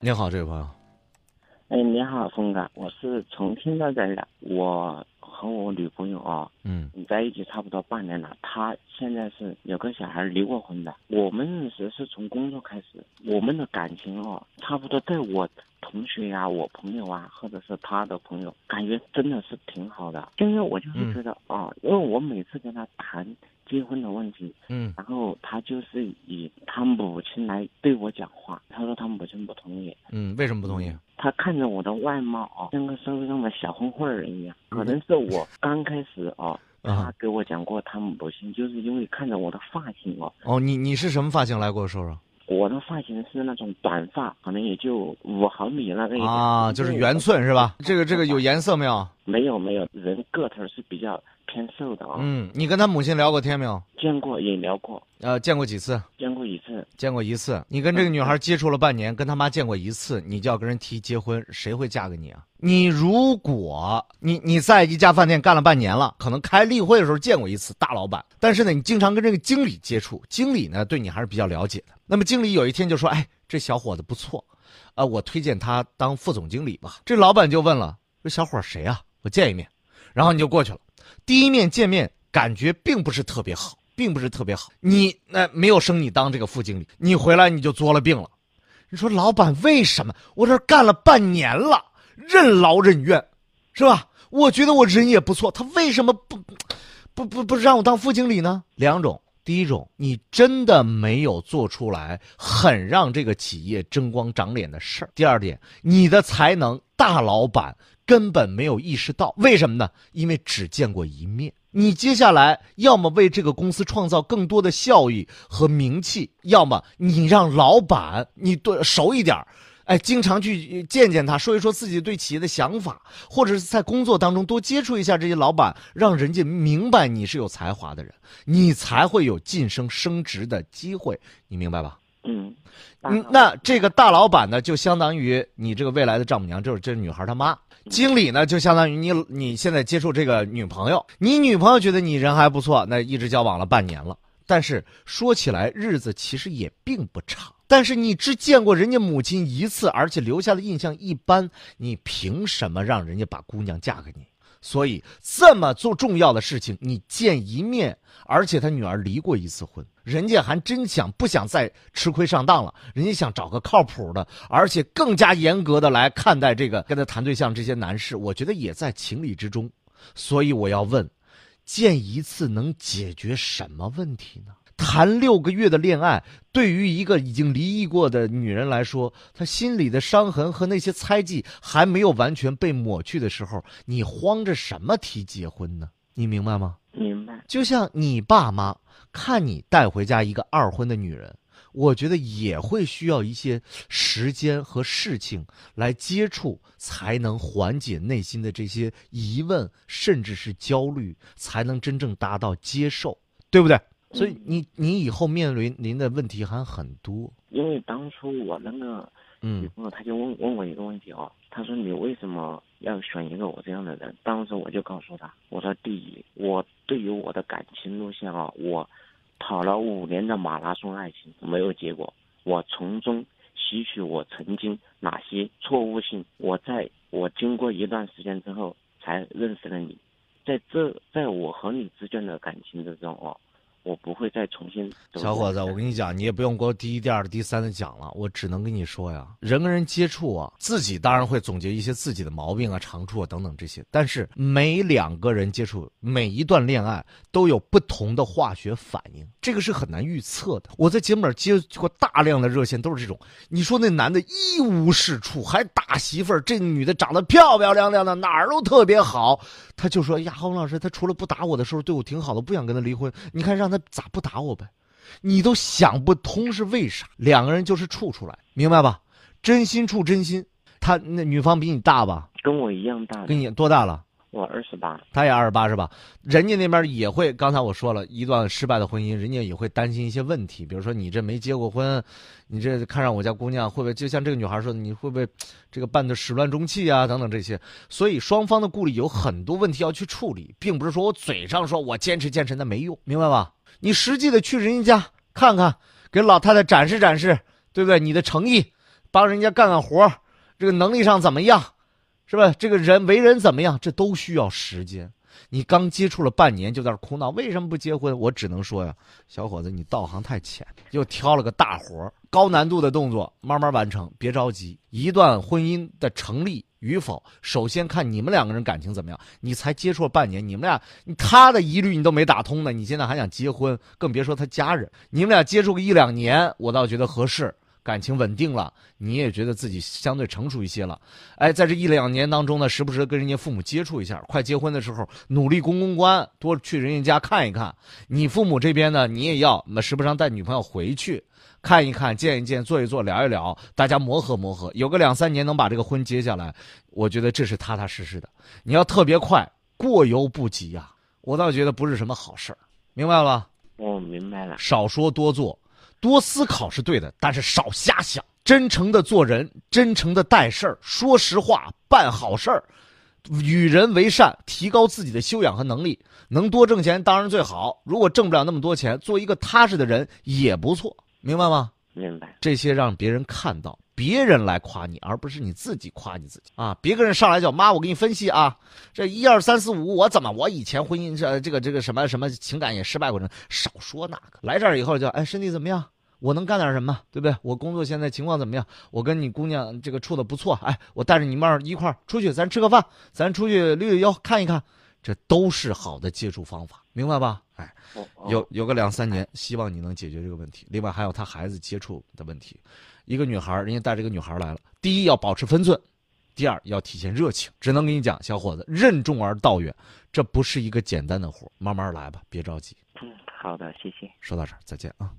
你好，这位朋友。哎，你好，峰哥，我是重庆那边的。我和我女朋友啊，嗯在一起差不多半年了。她现在是有个小孩，离过婚的。我们认识是从工作开始，我们的感情哦，差不多对我同学呀、我朋友啊，或者是他的朋友，感觉真的是挺好的。因为我就是觉得啊，因为我每次跟他谈结婚的问题，嗯然后他就是以他母亲来对我讲话，他说他母亲不同意。嗯，为什么不同意？他看着我的外貌啊，像个社会上的小混混儿一样。可能是我刚开始啊，他啊给我讲过他母亲，就是因为看着我的发型哦，哦，你你是什么发型？来给我说说。我的发型是那种短发，可能也就五毫米那个啊，就是圆。寸是吧？这个这个有颜色没有？没有没有，人个头是比较偏瘦的啊。嗯，你跟他母亲聊过天没有？见过也聊过，呃，见过几次？见过一次。见过一次。你跟这个女孩接触了半年，跟他妈见过一次，你就要跟人提结婚，谁会嫁给你啊？你如果你你在一家饭店干了半年了，可能开例会的时候见过一次大老板，但是呢，你经常跟这个经理接触，经理呢对你还是比较了解的。那么经理有一天就说：“哎，这小伙子不错，啊、我推荐他当副总经理吧。”这老板就问了：“这小伙谁啊？我见一面。”然后你就过去了。第一面见面感觉并不是特别好，并不是特别好。你那、没有升你当这个副经理，你回来你就作了病了。你说老板为什么我这干了半年了，任劳任怨，是吧？我觉得我人也不错，他为什么不不不不让我当副经理呢？两种。第一种，你真的没有做出来很让这个企业争光长脸的事儿。第二点，你的才能大老板根本没有意识到，为什么呢？因为只见过一面。你接下来要么为这个公司创造更多的效益和名气，要么你让老板你对熟一点哎，经常去见见他，说一说自己对企业的想法，或者是在工作当中多接触一下这些老板，让人家明白你是有才华的人，你才会有晋升升职的机会，你明白吧？嗯，那这个大老板呢，就相当于你这个未来的丈母娘，就是这女孩她妈。经理呢，就相当于你你现在接触这个女朋友，你女朋友觉得你人还不错，那一直交往了半年了。但是说起来，日子其实也并不长。但是你只见过人家母亲一次，而且留下的印象一般，你凭什么让人家把姑娘嫁给你？所以这么做重要的事情，你见一面，而且他女儿离过一次婚，人家还真想不想再吃亏上当了？人家想找个靠谱的，而且更加严格的来看待这个跟他谈对象这些男士，我觉得也在情理之中。所以我要问，见一次能解决什么问题呢？谈六个月的恋爱，对于一个已经离异过的女人来说，她心里的伤痕和那些猜忌还没有完全被抹去的时候，你慌着什么提结婚呢？你明白吗？明白。就像你爸妈看你带回家一个二婚的女人，我觉得也会需要一些时间和事情来接触，才能缓解内心的这些疑问，甚至是焦虑，才能真正达到接受，对不对？所以你你以后面临您的问题还很多。因为当初我那个女嗯朋友，她就问问我一个问题哦，她说你为什么要选一个我这样的人？当时我就告诉她，我说第一，我对于我的感情路线啊，我跑了五年的马拉松爱情没有结果，我从中吸取我曾经哪些错误性，我在我经过一段时间之后才认识了你，在这在我和你之间的感情之中哦，我不会再重新小伙子，我跟你讲，你也不用给我第一、第二、第三的讲了，我只能跟你说呀，人跟人接触啊，自己当然会总结一些自己的毛病啊、长处啊等等这些，但是每两个人接触，每一段恋爱都有不同的化学反应，这个是很难预测的。我在节目里接过大量的热线，都是这种，你说那男的一无是处，还打媳妇儿，这女的长得漂漂亮亮的，哪儿都特别好，他就说呀，洪老师，他除了不打我的时候对我挺好的，不想跟他离婚，你看让他咋不打我呗？你都想不通是为啥？两个人就是处出来，明白吧？真心处真心。他那女方比你大吧？跟我一样大，跟你多大了？我二十八。他也二十八是吧？人家那边也会，刚才我说了一段失败的婚姻，人家也会担心一些问题，比如说你这没结过婚，你这看上我家姑娘会不会就像这个女孩说的，你会不会这个办的始乱终弃啊等等这些？所以双方的顾虑有很多问题要去处理，并不是说我嘴上说我坚持坚持那没用，明白吧？你实际的去人家家看看，给老太太展示展示，对不对？你的诚意，帮人家干干活这个能力上怎么样，是吧？这个人为人怎么样，这都需要时间。你刚接触了半年就在这哭闹，为什么不结婚？我只能说呀，小伙子，你道行太浅，又挑了个大活儿，高难度的动作，慢慢完成，别着急。一段婚姻的成立与否，首先看你们两个人感情怎么样。你才接触了半年，你们俩他的疑虑你都没打通呢，你现在还想结婚，更别说他家人。你们俩接触个一两年，我倒觉得合适。感情稳定了，你也觉得自己相对成熟一些了，哎，在这一两年当中呢，时不时跟人家父母接触一下。快结婚的时候，努力公公关，多去人家家看一看。你父母这边呢，你也要那时不常带女朋友回去看一看、见一见、坐一坐、聊一聊，大家磨合磨合，有个两三年能把这个婚结下来，我觉得这是踏踏实实的。你要特别快，过犹不及呀，我倒觉得不是什么好事儿，明白了吧？我明白了。少说多做。多思考是对的，但是少瞎想。真诚的做人，真诚的待事儿，说实话，办好事儿，与人为善，提高自己的修养和能力。能多挣钱当然最好。如果挣不了那么多钱，做一个踏实的人也不错，明白吗？明白。这些让别人看到，别人来夸你，而不是你自己夸你自己啊！别个人上来叫妈，我给你分析啊，这一二三四五，我怎么我以前婚姻这这个这个什么什么情感也失败过程，少说那个。来这儿以后叫哎，身体怎么样？我能干点什么，对不对？我工作现在情况怎么样？我跟你姑娘这个处的不错，哎，我带着你妹儿一块儿出去，咱吃个饭，咱出去溜溜腰，看一看，这都是好的接触方法，明白吧？哎，有有个两三年，希望你能解决这个问题。另外还有他孩子接触的问题，一个女孩，人家带着个女孩来了，第一要保持分寸，第二要体现热情。只能跟你讲，小伙子，任重而道远，这不是一个简单的活，慢慢来吧，别着急。嗯，好的，谢谢。说到这儿，再见啊。